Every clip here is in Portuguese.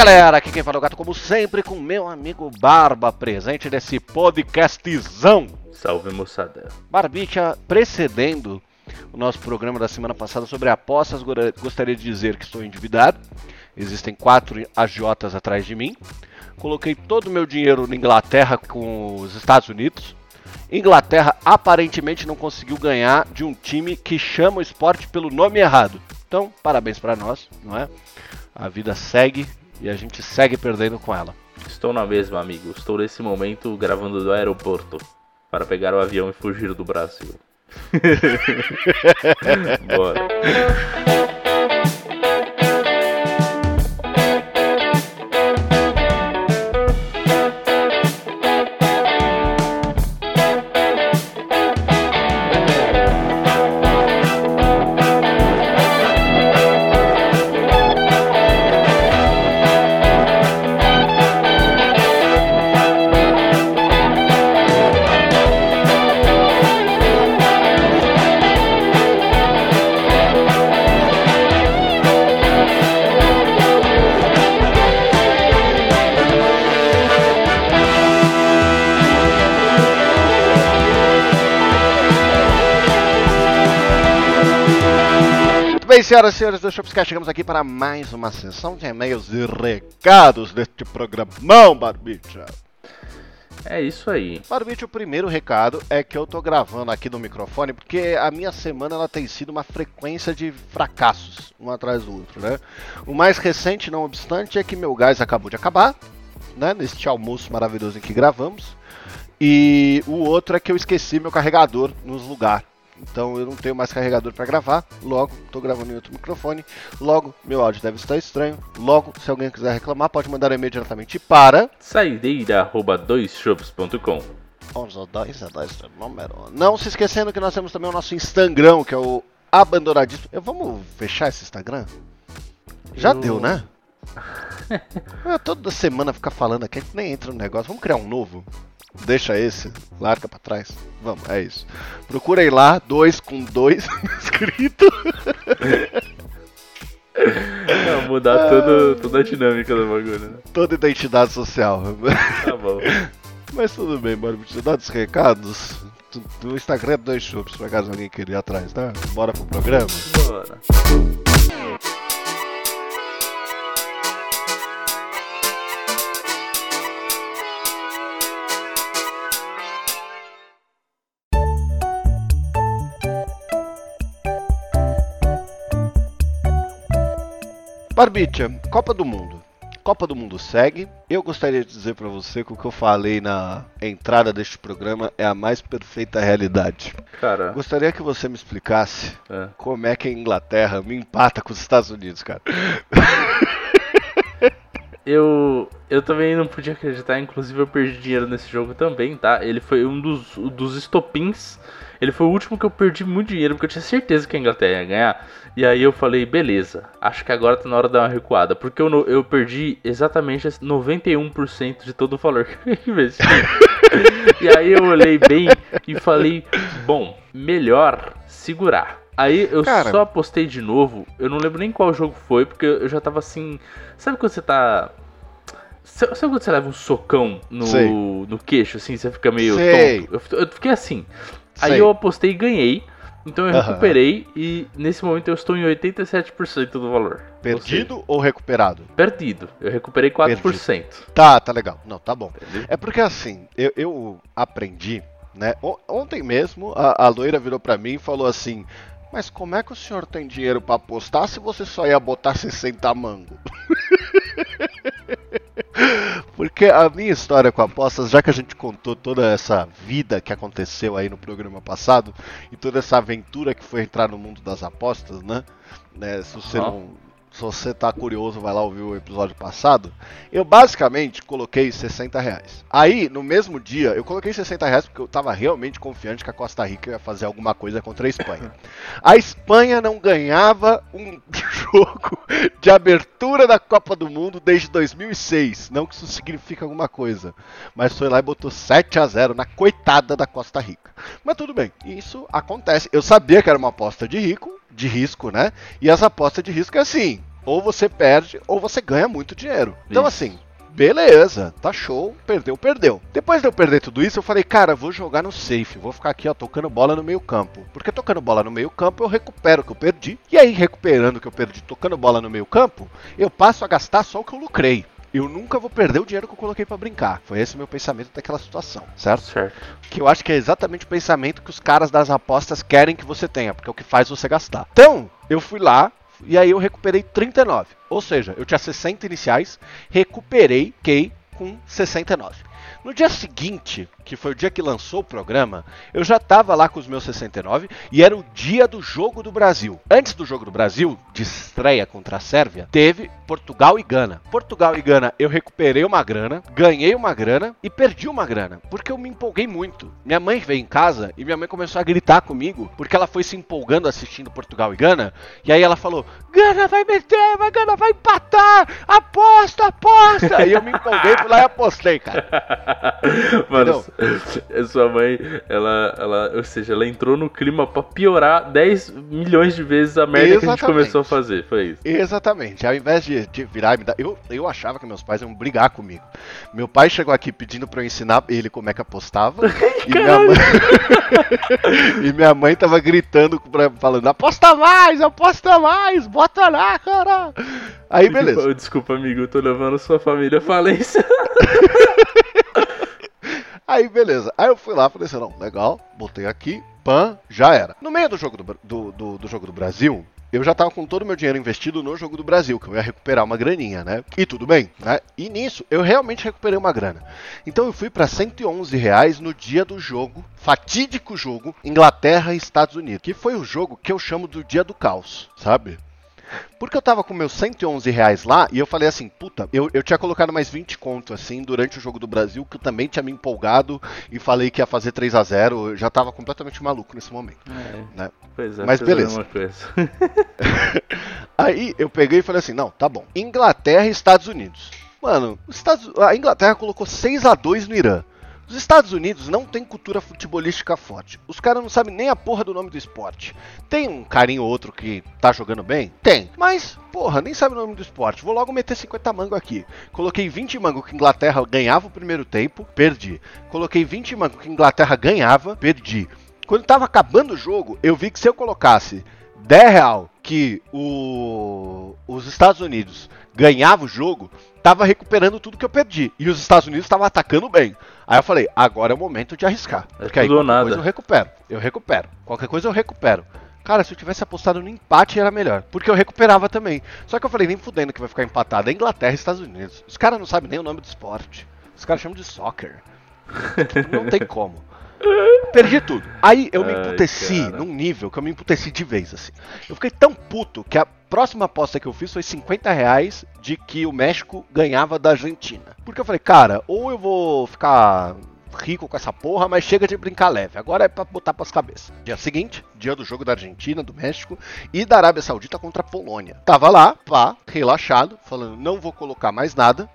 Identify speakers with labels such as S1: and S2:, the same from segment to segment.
S1: Galera, aqui quem fala é o gato, como sempre, com meu amigo Barba, presente nesse podcastzão.
S2: Salve moçada.
S1: Barbicha, precedendo o nosso programa da semana passada sobre apostas, gostaria de dizer que estou endividado. Existem quatro agiotas atrás de mim. Coloquei todo o meu dinheiro na Inglaterra com os Estados Unidos. Inglaterra aparentemente não conseguiu ganhar de um time que chama o esporte pelo nome errado. Então, parabéns para nós, não é? A vida segue e a gente segue perdendo com ela.
S2: Estou na mesma, amigo. Estou nesse momento gravando do aeroporto para pegar o avião e fugir do Brasil. Bora.
S1: Senhoras e senhores do Shopscast, chegamos aqui para mais uma sessão de e-mails e recados deste programão, Barbicha.
S2: É isso aí.
S1: Barbicha, o primeiro recado é que eu tô gravando aqui no microfone porque a minha semana ela tem sido uma frequência de fracassos, um atrás do outro, né? O mais recente, não obstante, é que meu gás acabou de acabar, né? Neste almoço maravilhoso em que gravamos. E o outro é que eu esqueci meu carregador nos lugares. Então eu não tenho mais carregador para gravar. Logo, estou gravando em outro microfone. Logo, meu áudio deve estar estranho. Logo, se alguém quiser reclamar, pode mandar e-mail diretamente para
S2: saideira@doisshops.com.
S1: Não se esquecendo que nós temos também o nosso Instagram, que é o abandonadíssimo. Eu, vamos fechar esse Instagram? Já eu... deu, né? Eu, toda semana ficar falando aqui, nem entra no negócio. Vamos criar um novo? Deixa esse, larga pra trás. Vamos, é isso. Procurem lá, dois com dois escrito.
S2: Não, mudar todo, toda a dinâmica do bagulho, né?
S1: Toda identidade social.
S2: Tá bom.
S1: Mas tudo bem, bora dar os recados. No Instagram é dois chupes, pra caso alguém queria ir atrás, tá? Bora pro programa?
S2: Bora.
S1: Barbicha, Copa do Mundo. Copa do Mundo segue. Eu gostaria de dizer para você que o que eu falei na entrada deste programa é a mais perfeita realidade.
S2: Cara.
S1: Gostaria que você me explicasse é. como é que a Inglaterra me empata com os Estados Unidos, cara.
S2: eu, eu também não podia acreditar, inclusive eu perdi dinheiro nesse jogo também, tá? Ele foi um dos, dos estopins. Ele foi o último que eu perdi muito dinheiro, porque eu tinha certeza que a Inglaterra ia ganhar. E aí eu falei, beleza, acho que agora tá na hora de dar uma recuada. Porque eu, eu perdi exatamente 91% de todo o valor que eu investi. e aí eu olhei bem e falei, bom, melhor segurar. Aí eu Cara. só apostei de novo, eu não lembro nem qual jogo foi, porque eu já tava assim. Sabe quando você tá. Sabe quando você leva um socão no, no queixo, assim, você fica meio
S1: Sei.
S2: tonto? Eu, eu fiquei assim. Aí eu apostei e ganhei. Então eu recuperei e nesse momento eu estou em 87% do valor.
S1: Perdido ou recuperado?
S2: Perdido. Eu recuperei 4%. Perdido.
S1: Tá, tá legal. Não, tá bom. É porque assim, eu, eu aprendi, né? Ontem mesmo a, a loira virou para mim e falou assim: Mas como é que o senhor tem dinheiro para apostar se você só ia botar 60 mango? Porque a minha história com apostas, já que a gente contou toda essa vida que aconteceu aí no programa passado e toda essa aventura que foi entrar no mundo das apostas, né? né se você uhum. não se você tá curioso, vai lá ouvir o episódio passado. Eu basicamente coloquei 60 reais. Aí, no mesmo dia, eu coloquei 60 reais porque eu tava realmente confiante que a Costa Rica ia fazer alguma coisa contra a Espanha. A Espanha não ganhava um jogo de abertura da Copa do Mundo desde 2006. Não que isso signifique alguma coisa. Mas foi lá e botou 7 a 0 na coitada da Costa Rica. Mas tudo bem, isso acontece. Eu sabia que era uma aposta de rico, de risco, né? E as apostas de risco é assim: Ou você perde, ou você ganha muito dinheiro. Então,
S2: Isso.
S1: assim, beleza, tá show, perdeu, perdeu. Depois de eu perder tudo isso, eu falei, cara, vou jogar no safe, vou ficar aqui, ó, tocando bola no meio campo. Porque tocando bola no meio campo, eu recupero o que eu perdi. E aí, recuperando o que eu perdi, tocando bola no meio campo, eu passo a gastar só o que eu lucrei. Eu nunca vou perder o dinheiro que eu coloquei pra brincar. Foi esse o meu pensamento daquela situação, certo?
S2: Certo.
S1: Que eu acho que é exatamente o pensamento que os caras das apostas querem que você tenha, porque é o que faz você gastar. Então, eu fui lá e aí eu recuperei 39. Ou seja, eu tinha 60 iniciais, recuperei Key com 69. No dia seguinte, que foi o dia que lançou o programa, eu já estava lá com os meus 69 e era o dia do jogo do Brasil. Antes do jogo do Brasil, de estreia contra a Sérvia, teve Portugal e Gana. Portugal e Gana, eu recuperei uma grana, ganhei uma grana e perdi uma grana, porque eu me empolguei muito. Minha mãe veio em casa e minha mãe começou a gritar comigo, porque ela foi se empolgando assistindo Portugal e Gana, e aí ela falou: Gana vai meter, vai Gana vai empatar, aposta, aposta. E eu me empolguei, fui lá e apostei, cara.
S2: Mano, sua mãe, ela, ela, ou seja, ela entrou no clima pra piorar 10 milhões de vezes a merda que a gente
S1: Exatamente.
S2: começou a fazer. Foi isso.
S1: Exatamente. Ao invés de, de virar e me dar. Eu, eu achava que meus pais iam brigar comigo. Meu pai chegou aqui pedindo pra eu ensinar ele como é que apostava. e, minha mãe... e minha mãe tava gritando, pra, falando: aposta mais, aposta mais, bota lá, cara. Aí beleza.
S2: Desculpa, desculpa, amigo, eu tô levando sua família à falência.
S1: Aí beleza. Aí eu fui lá, falei assim: não, legal, botei aqui, pan, já era. No meio do jogo do, do, do, do jogo do Brasil. Eu já tava com todo o meu dinheiro investido no jogo do Brasil, que eu ia recuperar uma graninha, né? E tudo bem, né? E nisso, eu realmente recuperei uma grana. Então eu fui pra 111 reais no dia do jogo, fatídico jogo, Inglaterra e Estados Unidos. Que foi o jogo que eu chamo do dia do caos, sabe? Porque eu tava com meus 111 reais lá e eu falei assim, puta, eu, eu tinha colocado mais 20 conto assim durante o jogo do Brasil, que eu também tinha me empolgado e falei que ia fazer 3 a 0 Eu já tava completamente maluco nesse momento,
S2: É,
S1: né?
S2: pois é,
S1: Mas beleza. Aí eu peguei e falei assim, não, tá bom. Inglaterra e Estados Unidos. Mano, os Estados- a Inglaterra colocou 6 a 2 no Irã. Os Estados Unidos não tem cultura futebolística forte. Os caras não sabem nem a porra do nome do esporte. Tem um carinho ou outro que tá jogando bem? Tem. Mas, porra, nem sabe o nome do esporte. Vou logo meter 50 mango aqui. Coloquei 20 mango que Inglaterra ganhava o primeiro tempo, perdi. Coloquei 20 mango que Inglaterra ganhava, perdi. Quando tava acabando o jogo, eu vi que se eu colocasse 10 real que o, os Estados Unidos ganhava o jogo, tava recuperando tudo que eu perdi. E os Estados Unidos estavam atacando bem. Aí eu falei, agora é o momento de arriscar.
S2: É
S1: Porque aí qualquer
S2: nada.
S1: coisa eu recupero. Eu recupero. Qualquer coisa eu recupero. Cara, se eu tivesse apostado no empate era melhor. Porque eu recuperava também. Só que eu falei, nem fudendo que vai ficar empatado. É Inglaterra e Estados Unidos. Os caras não sabem nem o nome do esporte. Os caras chamam de soccer. não tem como. Perdi tudo. Aí eu me
S2: Ai,
S1: emputeci
S2: cara.
S1: num nível que eu me emputeci de vez, assim. Eu fiquei tão puto que a próxima aposta que eu fiz foi 50 reais de que o México ganhava da Argentina. Porque eu falei, cara, ou eu vou ficar rico com essa porra, mas chega de brincar leve. Agora é pra botar pras cabeças. Dia seguinte, dia do jogo da Argentina, do México e da Arábia Saudita contra a Polônia. Tava lá, pá, relaxado, falando, não vou colocar mais nada.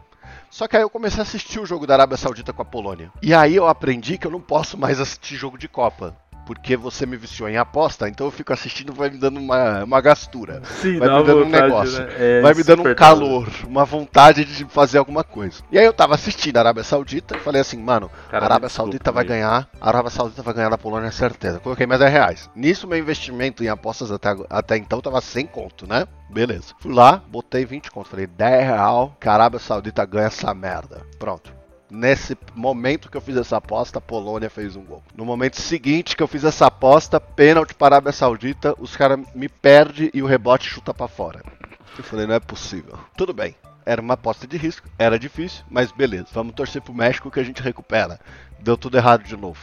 S1: Só que aí eu comecei a assistir o jogo da Arábia Saudita com a Polônia. E aí eu aprendi que eu não posso mais assistir jogo de Copa. Porque você me viciou em aposta, então eu fico assistindo vai me dando uma, uma gastura.
S2: Sim,
S1: Vai me dando um
S2: vontade,
S1: negócio.
S2: né? É
S1: vai me dando um calor, uma vontade de fazer alguma coisa. E aí eu tava assistindo a Arábia Saudita e falei assim, mano,
S2: Cara,
S1: a Arábia Saudita vai ganhar, a Arábia Saudita vai ganhar da Polônia, certeza. Coloquei mais 10 reais. Nisso, meu investimento em apostas até, até então tava 100 conto, né? Beleza. Fui lá, botei 20 conto. Falei, 10 real que a Arábia Saudita ganha essa merda. Pronto. Nesse momento que eu fiz essa aposta, a Polônia fez um gol. No momento seguinte que eu fiz essa aposta, pênalti para a Arábia Saudita, os caras me perdem e o rebote chuta pra fora. Eu falei, não é possível. Tudo bem. Era uma aposta de risco, era difícil, mas beleza. Vamos torcer pro México que a gente recupera. Deu tudo errado de novo.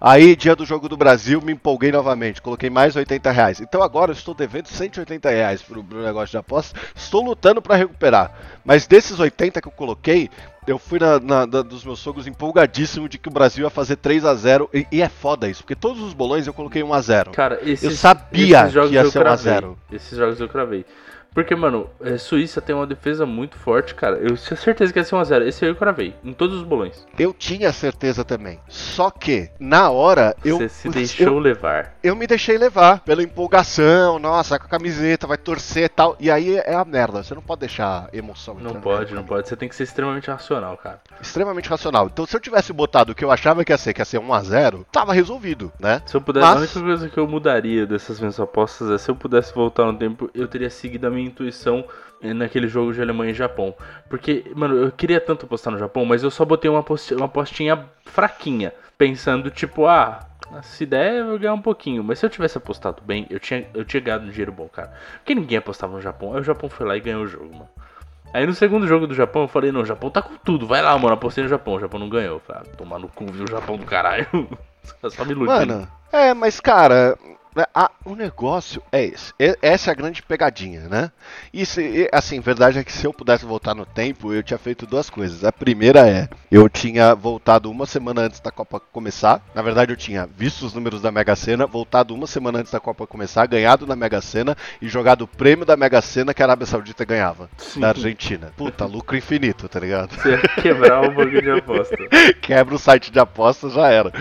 S1: Aí, dia do jogo do Brasil, me empolguei novamente. Coloquei mais 80 reais. Então agora eu estou devendo 180 reais pro, pro negócio de aposta. Estou lutando para recuperar. Mas desses 80 que eu coloquei, eu fui na, na- da- dos meus sogros empolgadíssimo de que o Brasil ia fazer 3 a 0 e, e é foda isso, porque todos os bolões eu coloquei 1 a 0
S2: Cara, esses,
S1: Eu sabia
S2: esses jogos
S1: que ia ser 1 a
S2: cravei.
S1: 0.
S2: Esses jogos eu cravei. Porque, mano, é, Suíça tem uma defesa muito forte, cara. Eu tinha certeza que ia ser 1x0. Esse aí eu cravei, em todos os bolões.
S1: Eu tinha certeza também. Só que, na hora, eu.
S2: Você se deixou
S1: eu,
S2: levar.
S1: eu me deixei levar pela empolgação, nossa, com a camiseta, vai torcer e tal. E aí é a merda, você não pode deixar emoção
S2: Não pode, não pode. Você tem que ser extremamente racional, cara.
S1: Extremamente racional. Então, se eu tivesse botado o que eu achava que ia ser, que ia ser 1x0, tava resolvido, né?
S2: Se eu pudesse,
S1: Mas-
S2: a única coisa que eu mudaria dessas minhas apostas é se eu pudesse voltar no tempo, eu teria seguido a minha intuição naquele jogo de Alemanha e Japão. Porque, mano, eu queria tanto apostar no Japão, mas eu só botei uma, aposti- uma apostinha fraquinha. Pensando, tipo, ah, se der eu vou ganhar um pouquinho. Mas se eu tivesse apostado bem, eu tinha, eu tinha ganhado um dinheiro bom, cara. Porque ninguém apostava no Japão. Aí o Japão foi lá e ganhou o jogo, mano. Aí no segundo jogo do Japão eu falei, não, o Japão tá com tudo, vai lá, mano, apostei no Japão, o Japão não ganhou. Falei, ah, tomar no cu, viu, o Japão do caralho. Só me iludindo.
S1: Mano, é, mas cara, a- o negócio é esse. E- Essa é a grande pegadinha, né? E se, assim, verdade é que se eu pudesse voltar no tempo, eu tinha feito duas coisas. A primeira é, eu tinha voltado uma semana antes da Copa começar. Na verdade, eu tinha visto os números da Mega Sena, voltado uma semana antes da Copa começar, ganhado na Mega Sena e jogado o prêmio da Mega Sena que a Arábia Saudita ganhava.
S2: Sim.
S1: Da Argentina. Puta, lucro infinito, tá ligado?
S2: Você quebrar o bagulho de aposta.
S1: Quebra o site de apostas, já era.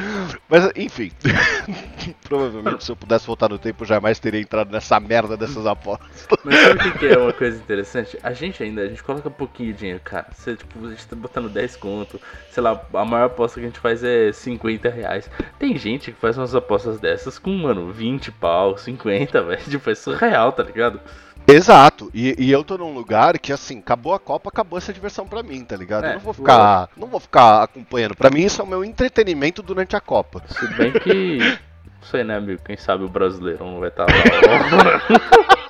S1: Mas, enfim. Provavelmente, se eu pudesse voltar no tempo, jamais teria entrado nessa merda dessas apostas.
S2: Mas sabe o que, que é uma coisa interessante? A gente ainda, a gente coloca pouquinho de dinheiro, cara. Você, tipo, a gente tá botando 10 conto. Sei lá, a maior aposta que a gente faz é 50 reais. Tem gente que faz umas apostas dessas com, mano, 20 pau, 50, velho. Tipo, é surreal, tá ligado?
S1: Exato. E, e eu tô num lugar que, assim, acabou a Copa, acabou essa diversão pra mim, tá ligado?
S2: É,
S1: eu não vou ficar. Não vou ficar acompanhando. Pra mim, isso é o meu entretenimento durante a Copa.
S2: Se bem que. Não sei, né, amigo? Quem sabe o brasileiro não vai estar lá.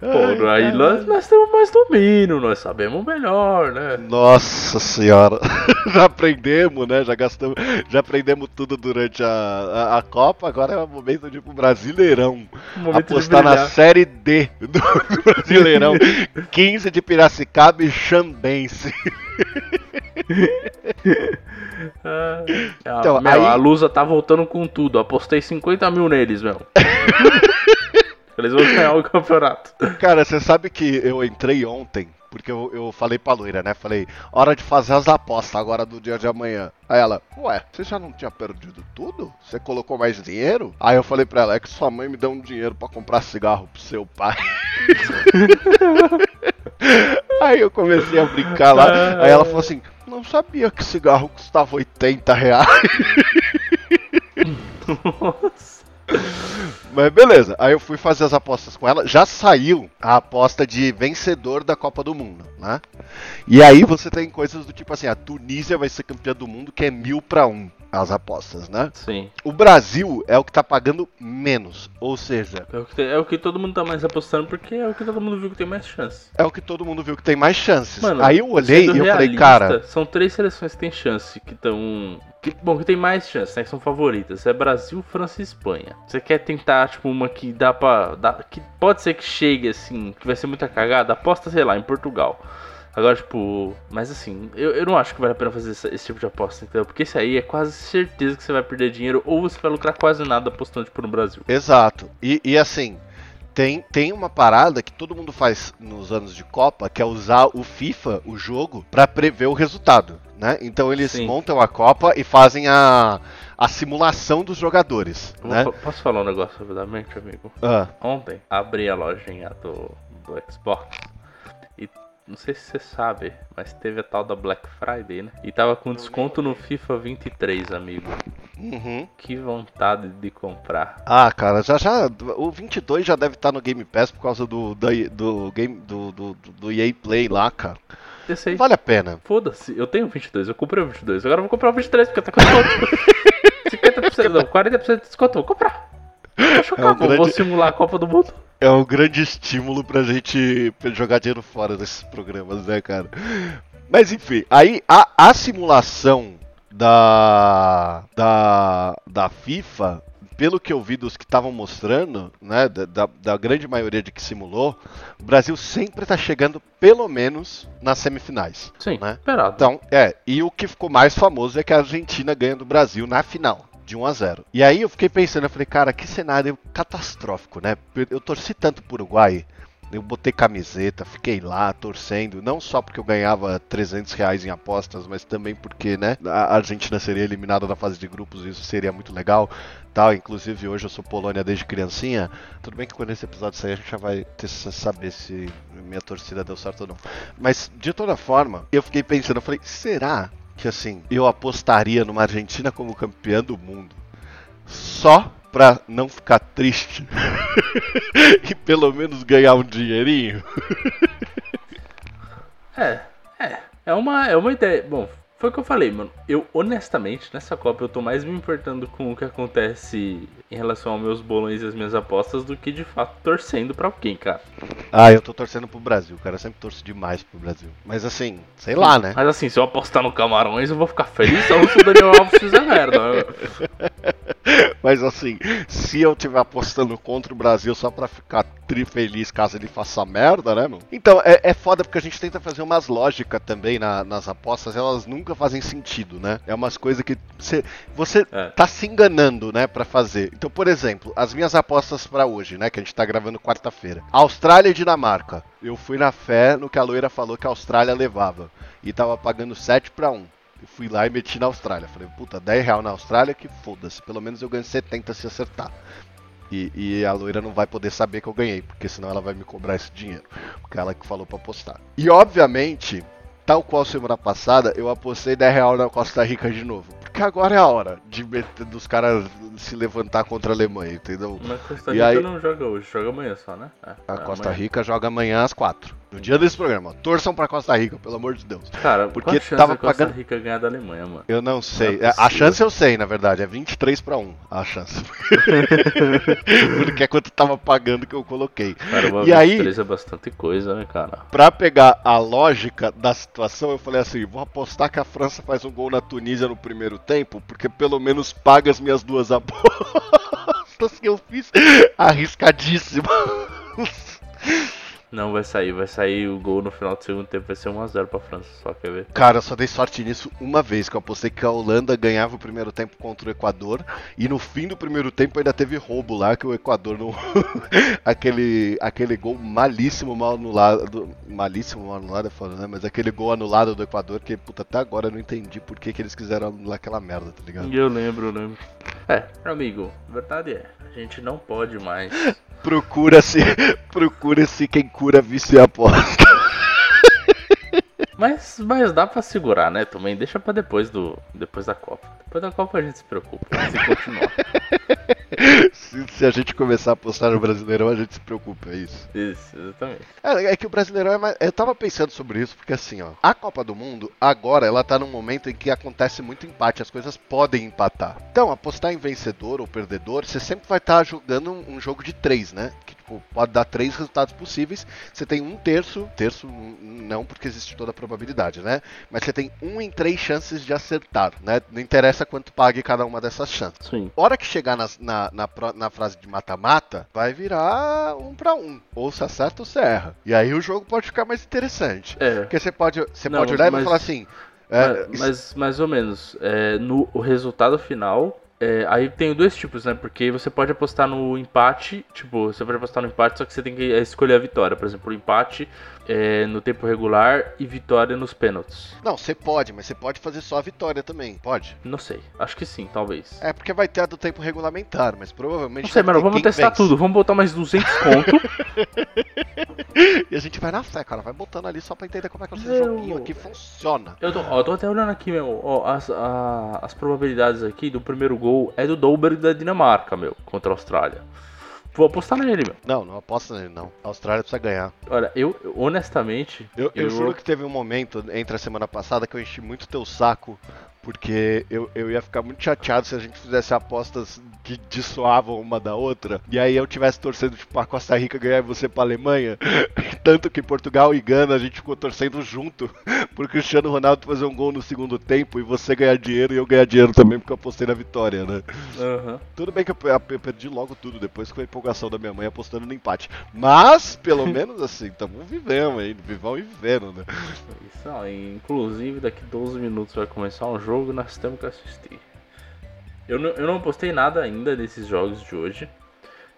S2: Pô, aí nós, nós temos mais domínio, nós sabemos melhor, né?
S1: Nossa senhora, já aprendemos, né? Já gastamos, já aprendemos tudo durante a, a, a Copa. Agora é o momento de ir pro Brasileirão.
S2: Momento
S1: apostar na. Série D do, do Brasileirão. 15 de Piracicaba e Xambense.
S2: Ah,
S1: Então,
S2: meu,
S1: aí-
S2: a Lusa tá voltando com tudo. Apostei 50 mil neles, meu. Eles vão ganhar o campeonato.
S1: Cara, você sabe que eu entrei ontem, porque eu, eu falei pra loira, né? Falei, hora de fazer as apostas agora do dia de amanhã. Aí ela, ué, você já não tinha perdido tudo? Você colocou mais dinheiro? Aí eu falei pra ela, é que sua mãe me deu um dinheiro pra comprar cigarro pro seu pai. Aí eu comecei a brincar lá, aí ela falou assim, não sabia que cigarro custava 80 reais.
S2: Nossa.
S1: Mas beleza, aí eu fui fazer as apostas com ela. Já saiu a aposta de vencedor da Copa do Mundo, né? E aí você tem coisas do tipo assim: a Tunísia vai ser campeã do mundo, que é mil pra um as apostas, né?
S2: Sim.
S1: O Brasil é o que tá pagando menos, ou seja,
S2: É o, que, é o que todo mundo tá mais apostando porque é o que todo mundo viu que tem mais chance.
S1: é o que todo mundo viu que tem mais chances.
S2: Mano,
S1: aí eu olhei e eu falei,
S2: realista,
S1: cara,
S2: São três seleções que tem chance, que estão. Que, bom, que tem mais chance, né? Que são favoritas. É Brasil, França e Espanha. Você quer tentar, tipo, uma que dá pra. Dá, que pode ser que chegue, assim, que vai ser muita cagada? Aposta, sei lá, em Portugal. Agora, tipo. Mas assim, eu, eu não acho que vale a pena fazer esse, esse tipo de aposta, entendeu? Porque esse aí é quase certeza que você vai perder dinheiro ou você vai lucrar quase nada apostando, tipo, no Brasil.
S1: Exato. E, e assim, tem, tem uma parada que todo mundo faz nos anos de Copa, que é usar o FIFA, o jogo, pra prever o resultado. Né? Então eles
S2: Sim.
S1: montam a Copa e fazem a, a simulação dos jogadores. Né?
S2: vou Posso falar um negócio rapidamente, amigo?
S1: Ah,
S2: Ontem abri a lojinha do, do Xbox não sei se você sabe, mas teve a tal da Black Friday, né? E tava com desconto no FIFA 23, amigo.
S1: uhum.
S2: Que vontade de comprar.
S1: Ah, cara, já já. O 22 já deve estar no Game Pass por causa do, da- do, game, do, do, do EA Play lá, cara.
S2: Esse aí,
S1: Vale a pena.
S2: foda-se, eu tenho o 22, eu comprei o 22, agora eu vou comprar o 23 porque tá com desconto. 50%, não, 40% de desconto, vou comprar. Vou chocar,
S1: É um
S2: pô, vou
S1: grande-
S2: simular a Copa do Mundo.
S1: É um grande estímulo pra gente jogar dinheiro fora desses programas, né, cara? Mas enfim, aí a, a simulação da, da, da FIFA, pelo que eu vi dos que estavam mostrando, né, da, da, da grande maioria de que simulou, o Brasil sempre tá chegando pelo menos nas semifinais.
S2: Sim,
S1: Né?
S2: esperado.
S1: Então, é, e o que ficou mais famoso é que a Argentina ganha do Brasil na final. De 1 a 0. E aí eu fiquei pensando, eu falei, cara, que cenário catastrófico, né? Eu torci tanto pro Uruguai, eu botei camiseta, fiquei lá torcendo, não só porque eu ganhava 300 reais em apostas, mas também porque, né, a Argentina seria eliminada na fase de grupos e isso seria muito legal. Tal. Inclusive hoje eu sou Polônia desde criancinha. Tudo bem que quando esse episódio sair a gente já vai ter saber se minha torcida deu certo ou não. Mas de toda forma, eu fiquei pensando, eu falei, será que assim, eu apostaria numa Argentina como campeã do mundo só pra não ficar triste e pelo menos ganhar um dinheirinho?
S2: é, é. É uma, é uma ideia. Bom, foi o que eu falei, mano. Eu, honestamente, nessa Copa eu tô mais me importando com o que acontece em relação aos meus bolões e as minhas apostas do que de fato torcendo pra alguém, cara.
S1: Ah, eu tô torcendo pro Brasil, cara. Eu sempre torço demais pro Brasil. Mas assim, sei lá, né?
S2: Mas assim, se eu apostar no Camarões, eu vou ficar feliz se o Daniel Alves fizer merda.
S1: Mas assim, se eu tiver apostando contra o Brasil só pra ficar tri feliz caso ele faça merda, né, mano? Então, é, é foda porque a gente tenta fazer umas lógicas também na, nas apostas, elas nunca fazem sentido, né? É umas coisas que cê, você é. tá se enganando, né, pra fazer. Então, por exemplo, as minhas apostas para hoje, né, que a gente tá gravando quarta-feira. Austrália e Dinamarca. Eu fui na fé no que a loira falou que a Austrália levava. E tava pagando 7 para 1. Eu fui lá e meti na Austrália. Falei, puta, 10 real na Austrália, que foda-se. Pelo menos eu ganho 70 se acertar. E, e, a loira não vai poder saber que eu ganhei, porque senão ela vai me cobrar esse dinheiro. Porque ela que falou para apostar. E obviamente, tal qual semana passada, eu apostei 10 real na Costa Rica de novo. Porque agora é a hora de meter, dos caras se levantar contra a Alemanha, entendeu?
S2: Mas Costa Rica aí, não joga hoje, joga amanhã só, né?
S1: É, a é Costa amanhã. Rica joga amanhã às 4. No dia desse programa. Torçam pra Costa Rica, pelo amor de Deus.
S2: Cara, porque tava Costa pagando... Rica ganhar da Alemanha, mano?
S1: Eu não sei. Não é a chance eu sei, na verdade. É 23 pra 1 a chance. porque é quanto tava pagando que eu coloquei.
S2: Cara, uma e 23 aí, é bastante coisa, né, cara?
S1: Pra pegar a lógica da situação, eu falei assim: vou apostar que a França faz um gol na Tunísia no primeiro tempo, porque pelo menos paga as minhas duas apostas que eu fiz arriscadíssimas.
S2: Não vai sair, vai sair o gol no final do segundo tempo, vai ser 1x0 pra França, só quer ver.
S1: Cara, eu só dei sorte nisso uma vez, que eu apostei que a Holanda ganhava o primeiro tempo contra o Equador, e no fim do primeiro tempo ainda teve roubo lá, que o Equador não. aquele, aquele gol malíssimo, mal anulado. Malíssimo, mal anulado é foda, né? Mas aquele gol anulado do Equador, que puta, até agora eu não entendi por que, que eles quiseram anular aquela merda, tá ligado?
S2: Eu lembro, eu lembro. É, amigo, verdade é, a gente não pode mais
S1: Procura-se procura-se quem cura vício e aposta.
S2: Mas, mas dá pra segurar, né? Também deixa pra depois do depois da Copa. Depois da Copa a gente se preocupa, se continuar.
S1: se, se, a gente começar a apostar no Brasileirão, a gente se preocupa, é isso.
S2: Isso, exatamente.
S1: É, é que o Brasileirão é mais... Eu tava pensando sobre isso, porque assim, ó, a Copa do Mundo, agora, ela tá num momento em que acontece muito empate, as coisas podem empatar. Então, apostar em vencedor ou perdedor, você sempre vai estar tá jogando um, um jogo de três, né? Que tipo, pode dar três resultados possíveis. Você tem um terço, terço não porque existe toda a probabilidade, né? Mas você tem um em três chances de acertar, né? Não interessa quanto pague cada uma dessas chances.
S2: Sim.
S1: Hora que chegar na, na, na, na frase de mata-mata, vai virar um para um. Ou se acerta ou se erra. E aí o jogo pode ficar mais interessante.
S2: É.
S1: Porque você pode, você não, pode olhar mas, e falar assim.
S2: É, mas, mas, mais ou menos, é, no o resultado final é, aí tem dois tipos, né? Porque você pode apostar no empate, tipo, você pode apostar no empate, só que você tem que escolher a vitória. Por exemplo, o empate é, no tempo regular e vitória nos pênaltis.
S1: Não, você pode, mas você pode fazer só a vitória também, pode?
S2: Não sei, acho que sim, talvez.
S1: É, porque vai ter a do tempo regulamentar, mas provavelmente...
S2: Não sei, mano, vamos testar vence. tudo, vamos botar mais 200 conto.
S1: e a gente vai na fé, cara, vai botando ali só pra entender como é que esse meu... joguinho aqui funciona.
S2: Eu tô, ó, tô até olhando aqui, meu, ó, as, a, as probabilidades aqui do primeiro gol é do Dolberg da Dinamarca, meu, contra a Austrália. Vou apostar nele, meu.
S1: Não, não aposta nele, não. A Austrália precisa ganhar.
S2: Olha, eu, honestamente.
S1: Eu, eu, eu juro que teve um momento entre a semana passada que eu enchi muito teu saco porque eu, eu ia ficar muito chateado se a gente fizesse apostas que dissuavam uma da outra, e aí eu tivesse torcendo tipo, a Costa Rica ganhar e você pra Alemanha, tanto que Portugal e Gana a gente ficou torcendo junto, por Cristiano Ronaldo fazer um gol no segundo tempo e você ganhar dinheiro e eu ganhar dinheiro também porque eu apostei na vitória, né?
S2: Uhum.
S1: Tudo bem que eu, eu, perdi logo tudo depois com a empolgação da minha mãe apostando no empate, mas pelo menos assim, tamo vivendo aí, vivão e vivendo, né?
S2: Isso, ó, inclusive daqui 12 minutos vai começar um jogo jogo nós temos que assistir. Eu não, eu não postei nada ainda desses jogos de hoje.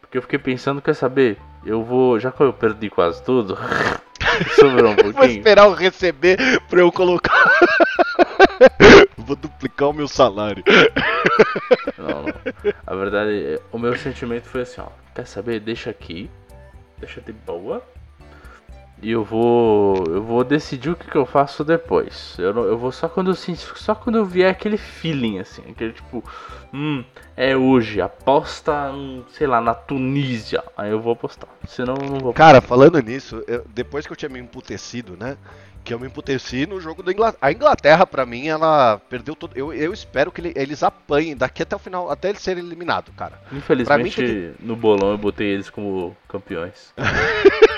S2: Porque eu fiquei pensando, quer saber? Eu vou. Já que eu perdi quase tudo. sobrou um
S1: Vou
S2: pouquinho.
S1: esperar eu receber pra eu colocar. Vou duplicar o meu salário.
S2: Não, não. A verdade, é- o meu sentimento foi assim, ó. Quer saber? Deixa aqui. Deixa de boa. E eu vou. Eu vou decidir o que, que eu faço depois. Eu, não- eu vou só quando eu sentir. Só quando eu vier aquele feeling, assim. Aquele tipo. Hum, é hoje. Aposta, sei lá, na Tunísia. Aí eu vou apostar. Senão eu não vou
S1: Cara, falando nisso, eu- depois que eu tinha me emputecido, né? Que eu me emputeci no jogo da Inglaterra. A Inglaterra, pra mim, ela perdeu todo. Eu, eu espero que ele- eles apanhem daqui até o final, até eles serem eliminados, cara.
S2: Infelizmente,
S1: mim,
S2: no bolão eu botei eles como campeões.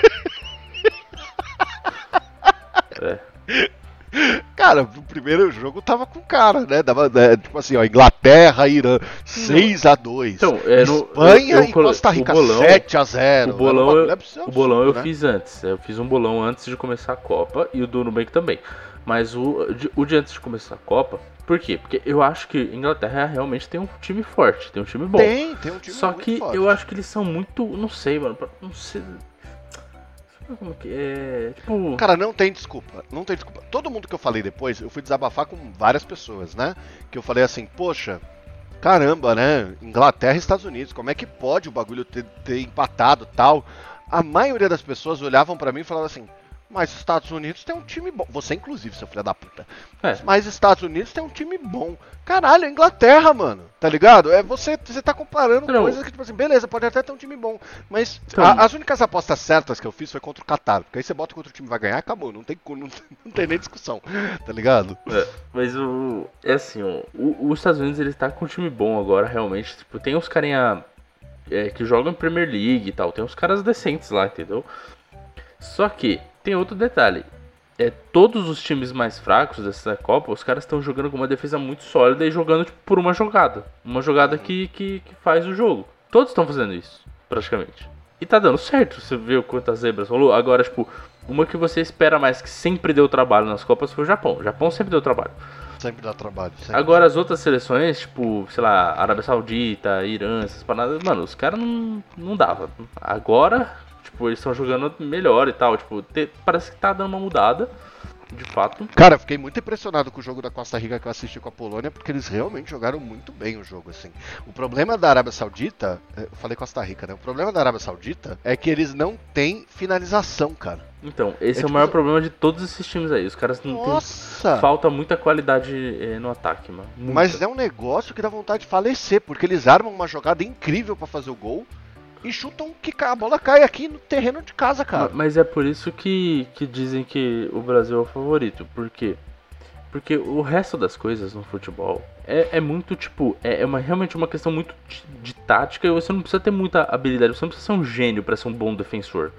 S2: é.
S1: Cara, o primeiro jogo tava com cara, né? Dava, né, tipo assim, ó, Inglaterra, Irã, 6x2.
S2: Então, é,
S1: Espanha
S2: eu- eu
S1: e Costa Rica,
S2: o bolão-
S1: 7x0.
S2: O bolão, eu, o bolão eu
S1: né?
S2: fiz antes. Eu fiz um bolão antes de começar a Copa e o do Nubank também. Mas o, de- o de antes de começar a Copa, por quê? Porque eu acho que Inglaterra realmente tem um time forte, tem um time bom.
S1: Tem, tem um time
S2: Só que
S1: forte.
S2: eu acho que eles são muito. Não sei, mano. Não sei. É? Tipo.
S1: Cara, não tem desculpa. Não tem desculpa. Todo mundo que eu falei depois, eu fui desabafar com várias pessoas, né? Que eu falei assim, poxa, caramba, né? Inglaterra e Estados Unidos, como é que pode o bagulho ter, ter empatado tal? A maioria das pessoas olhavam pra mim e falavam assim, mas Estados Unidos tem um time bom. Você, inclusive, seu filho da puta.
S2: É.
S1: Mas Estados Unidos tem um time bom. Caralho, é Inglaterra, mano. Tá ligado? É você, você tá comparando
S2: Não.
S1: coisas que, tipo assim, beleza, pode até ter um time bom. Mas a- as únicas apostas certas que eu fiz foi contra o Qatar. Porque aí você bota contra o time vai ganhar, acabou. Não tem, não, não tem nem discussão. Tá ligado?
S2: É, mas o. É assim, ó, o, os Estados Unidos ele tá com um time bom agora, realmente. Tipo, tem uns carinha é, que jogam em Premier League e tal. Tem uns caras decentes lá, entendeu? Só que tem outro detalhe. É, todos os times mais fracos dessa Copa, os caras estão jogando com uma defesa muito sólida e jogando tipo, por uma jogada. Uma jogada que, que, que faz o jogo. Todos estão fazendo isso, praticamente. E tá dando certo, você viu quantas zebras rolou. Agora, tipo, uma que você espera mais, que sempre deu trabalho nas Copas, foi o Japão. O Japão sempre deu trabalho.
S1: Sempre dá trabalho. Sempre.
S2: Agora as outras seleções, tipo, sei lá, Arábia Saudita, Irã, essas paradas, mano, os caras não, não dava. Agora, tipo, eles estão jogando melhor e tal, tipo, te- parece que tá dando uma mudada, de fato.
S1: Cara, eu fiquei muito impressionado com o jogo da Costa Rica que eu assisti com a Polônia, porque eles realmente jogaram muito bem o jogo, assim. O problema da Arábia Saudita, eh, eu falei Costa Rica, né? O problema da Arábia Saudita é que eles não têm finalização, cara.
S2: Então, esse é,
S1: É
S2: o
S1: tipo-
S2: maior problema de todos esses times aí. Os caras não
S1: Nossa!
S2: têm. Falta muita qualidade eh, no ataque, mano. Muita.
S1: Mas é um negócio que dá vontade de falecer, porque eles armam uma jogada incrível pra fazer o gol e chutam que a bola cai aqui no terreno de casa, cara.
S2: Mas é por isso que, que dizem que o Brasil é o favorito. Por quê? Porque o resto das coisas no futebol é, é muito, tipo, é, é uma, realmente uma questão muito de, de tática e você não precisa ter muita habilidade, você não precisa ser um gênio pra ser um bom defensor.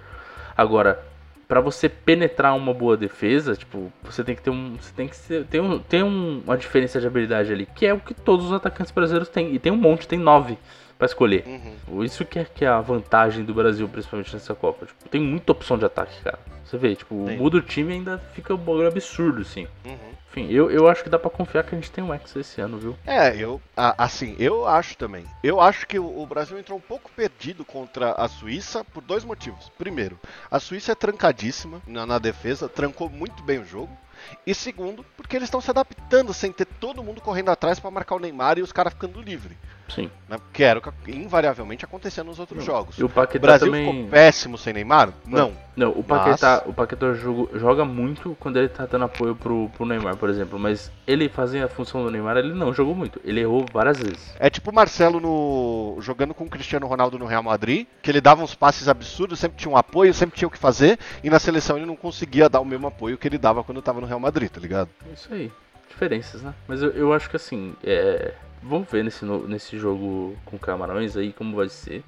S2: Agora, pra você penetrar uma boa defesa, tipo, você tem que ter um. Você tem que ser, ter, um, ter um- uma diferença de habilidade ali, que é o que todos os atacantes brasileiros têm. E tem um monte, tem nove pra escolher.
S1: Uhum.
S2: Isso que é, que é a vantagem do Brasil, principalmente nessa Copa. Tipo, tem muita opção de ataque, cara. Você vê, tipo,
S1: Tem.
S2: muda o time ainda fica um bagulho absurdo, assim.
S1: Uhum.
S2: Enfim, eu, eu acho que dá pra confiar que a gente tem um X esse ano, viu?
S1: É, eu, assim, eu acho também. Eu acho que o, o Brasil entrou um pouco perdido contra a Suíça por dois motivos. Primeiro, a Suíça é trancadíssima na, na defesa, trancou muito bem o jogo. E segundo, porque eles estão se adaptando sem ter todo mundo correndo atrás pra marcar o Neymar e os caras ficando livre.
S2: Sim.
S1: Né? Que era o que invariavelmente acontecia nos outros jogos.
S2: E o
S1: O Brasil
S2: também.
S1: ficou péssimo sem Neymar? Não.
S2: Não, o Paquetá, o Paquetá joga muito quando ele tá dando apoio pro, pro Neymar, por exemplo. Mas ele fazia a função do Neymar, ele não jogou muito. Ele errou várias vezes.
S1: É tipo o Marcelo no jogando com o Cristiano Ronaldo no Real Madrid, que ele dava uns passes absurdos, sempre tinha um apoio, sempre tinha o que fazer, e na seleção ele não conseguia dar o mesmo apoio que ele dava quando tava no Real Madrid, tá ligado?
S2: Isso aí. Diferenças, né? Mas eu, eu acho que assim, é. Vamos ver nesse, nesse jogo com Camarões aí como vai ser.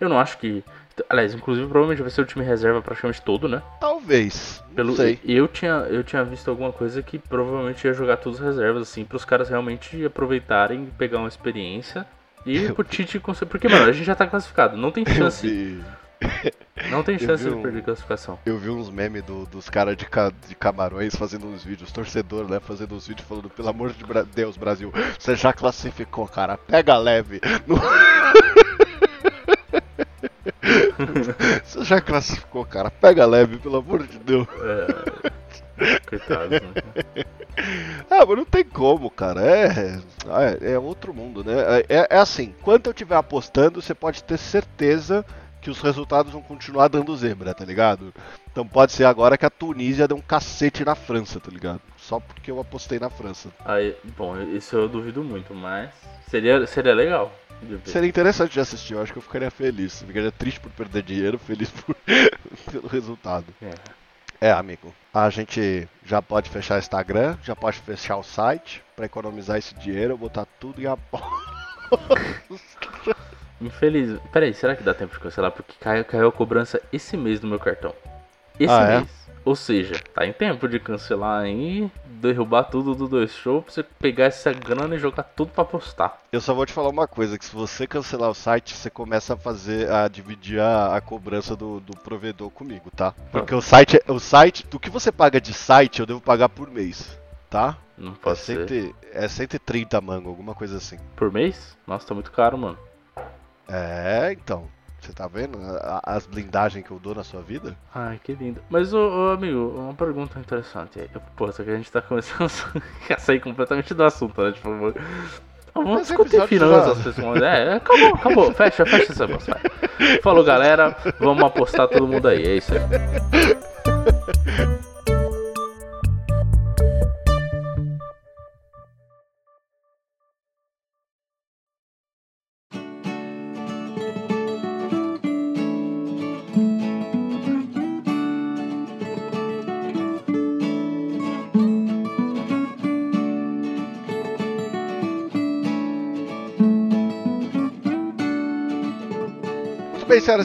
S2: Eu não acho que. Aliás, inclusive provavelmente vai ser o time reserva praticamente todo, né?
S1: Talvez.
S2: Pelo,
S1: sei.
S2: Eu tinha, eu tinha visto alguma coisa que provavelmente ia jogar todos os reservas, assim, para os caras realmente aproveitarem, pegar uma experiência e pro Tite conseguir. Porque, mano, a gente já tá classificado, não tem
S1: Eu
S2: chance. Não tem
S1: Eu
S2: chance
S1: vi
S2: de
S1: um-
S2: perder classificação.
S1: Eu vi uns memes do- dos caras de, ca- de Camarões fazendo uns vídeos, torcedor, né? Fazendo uns vídeos falando, pelo amor de Deus, Brasil, você já classificou, cara. Pega leve. Não- Você já classificou, cara. Pega leve, pelo amor de Deus.
S2: É... Coitado, né?
S1: Ah, mas não tem como, cara. É, é, é outro mundo, né? É, é assim, quando eu estiver apostando, você pode ter certeza que os resultados vão continuar dando zebra, tá ligado? Então pode ser agora que a Tunísia deu um cacete na França, tá ligado? Só porque eu apostei na França.
S2: Aí, bom, isso eu duvido muito, mas seria, seria legal.
S1: Seria interessante de assistir, eu acho que eu ficaria feliz. Eu ficaria triste por perder dinheiro, feliz por... pelo resultado.
S2: É.
S1: É, amigo. A gente já pode fechar o Instagram, já pode fechar o site pra economizar esse dinheiro, botar tudo em aposta.
S2: Infeliz. Peraí, será que dá tempo de cancelar? Porque caiu, caiu a cobrança esse mês no meu cartão. Esse
S1: Ah, é?
S2: mês. Ou seja, tá em tempo de cancelar aí, derrubar tudo do dois show pra você pegar essa grana e jogar tudo pra postar.
S1: Eu só vou te falar uma coisa, que se você cancelar o site, você começa a fazer, a dividir a, a cobrança do, do provedor comigo, tá? Porque o site, o site, do que você paga de site, eu devo pagar por mês, tá?
S2: Não
S1: É,
S2: pode ser.
S1: 100, é 130 mango, alguma coisa assim.
S2: Por mês? Nossa, tá muito caro, mano.
S1: É, então, você tá vendo as blindagens que eu dou na sua vida?
S2: Ai, que lindo. Mas, ô, ô, amigo, uma pergunta interessante aí. Pô, só que a gente tá começando a sair completamente do assunto, né? Tipo, vamos discutir finanças,
S1: já-
S2: pessoal. É, acabou, acabou. Fecha, fecha essa moça. vai. Falou, galera. Vamos apostar todo mundo aí. É isso aí.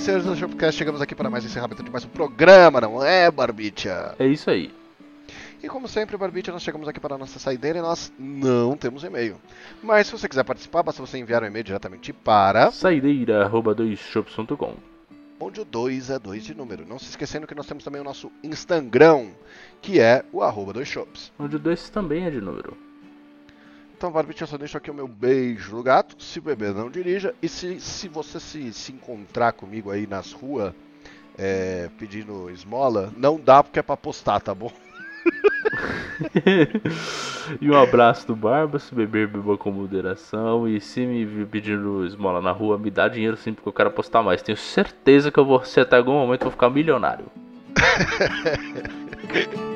S1: Senhores do Shopcast, chegamos aqui para mais encerramento de mais um programa, não é, Barbicha?
S2: É isso aí.
S1: E como sempre, Barbicha, nós chegamos aqui para a nossa saideira e nós não temos e-mail. Mas se você quiser participar, basta você enviar um e-mail diretamente para
S2: Saideira, arroba doisshops.com.
S1: onde o 2 é 2 de número. Não se esquecendo que nós temos também o nosso Instagram, que é o arroba 2shops.
S2: Onde o dois também é de número.
S1: Então, Barbicha, eu só deixo aqui o meu beijo no gato. Se beber, não dirija. E se, se você se, se encontrar comigo aí nas ruas é, pedindo esmola, não dá porque é pra postar, tá bom?
S2: e um abraço do Barba, se beber, beba com moderação. E se me pedindo esmola na rua, me dá dinheiro sim, porque eu quero apostar mais. Tenho certeza que eu vou ser até algum momento, eu vou ficar milionário.